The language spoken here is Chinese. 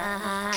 啊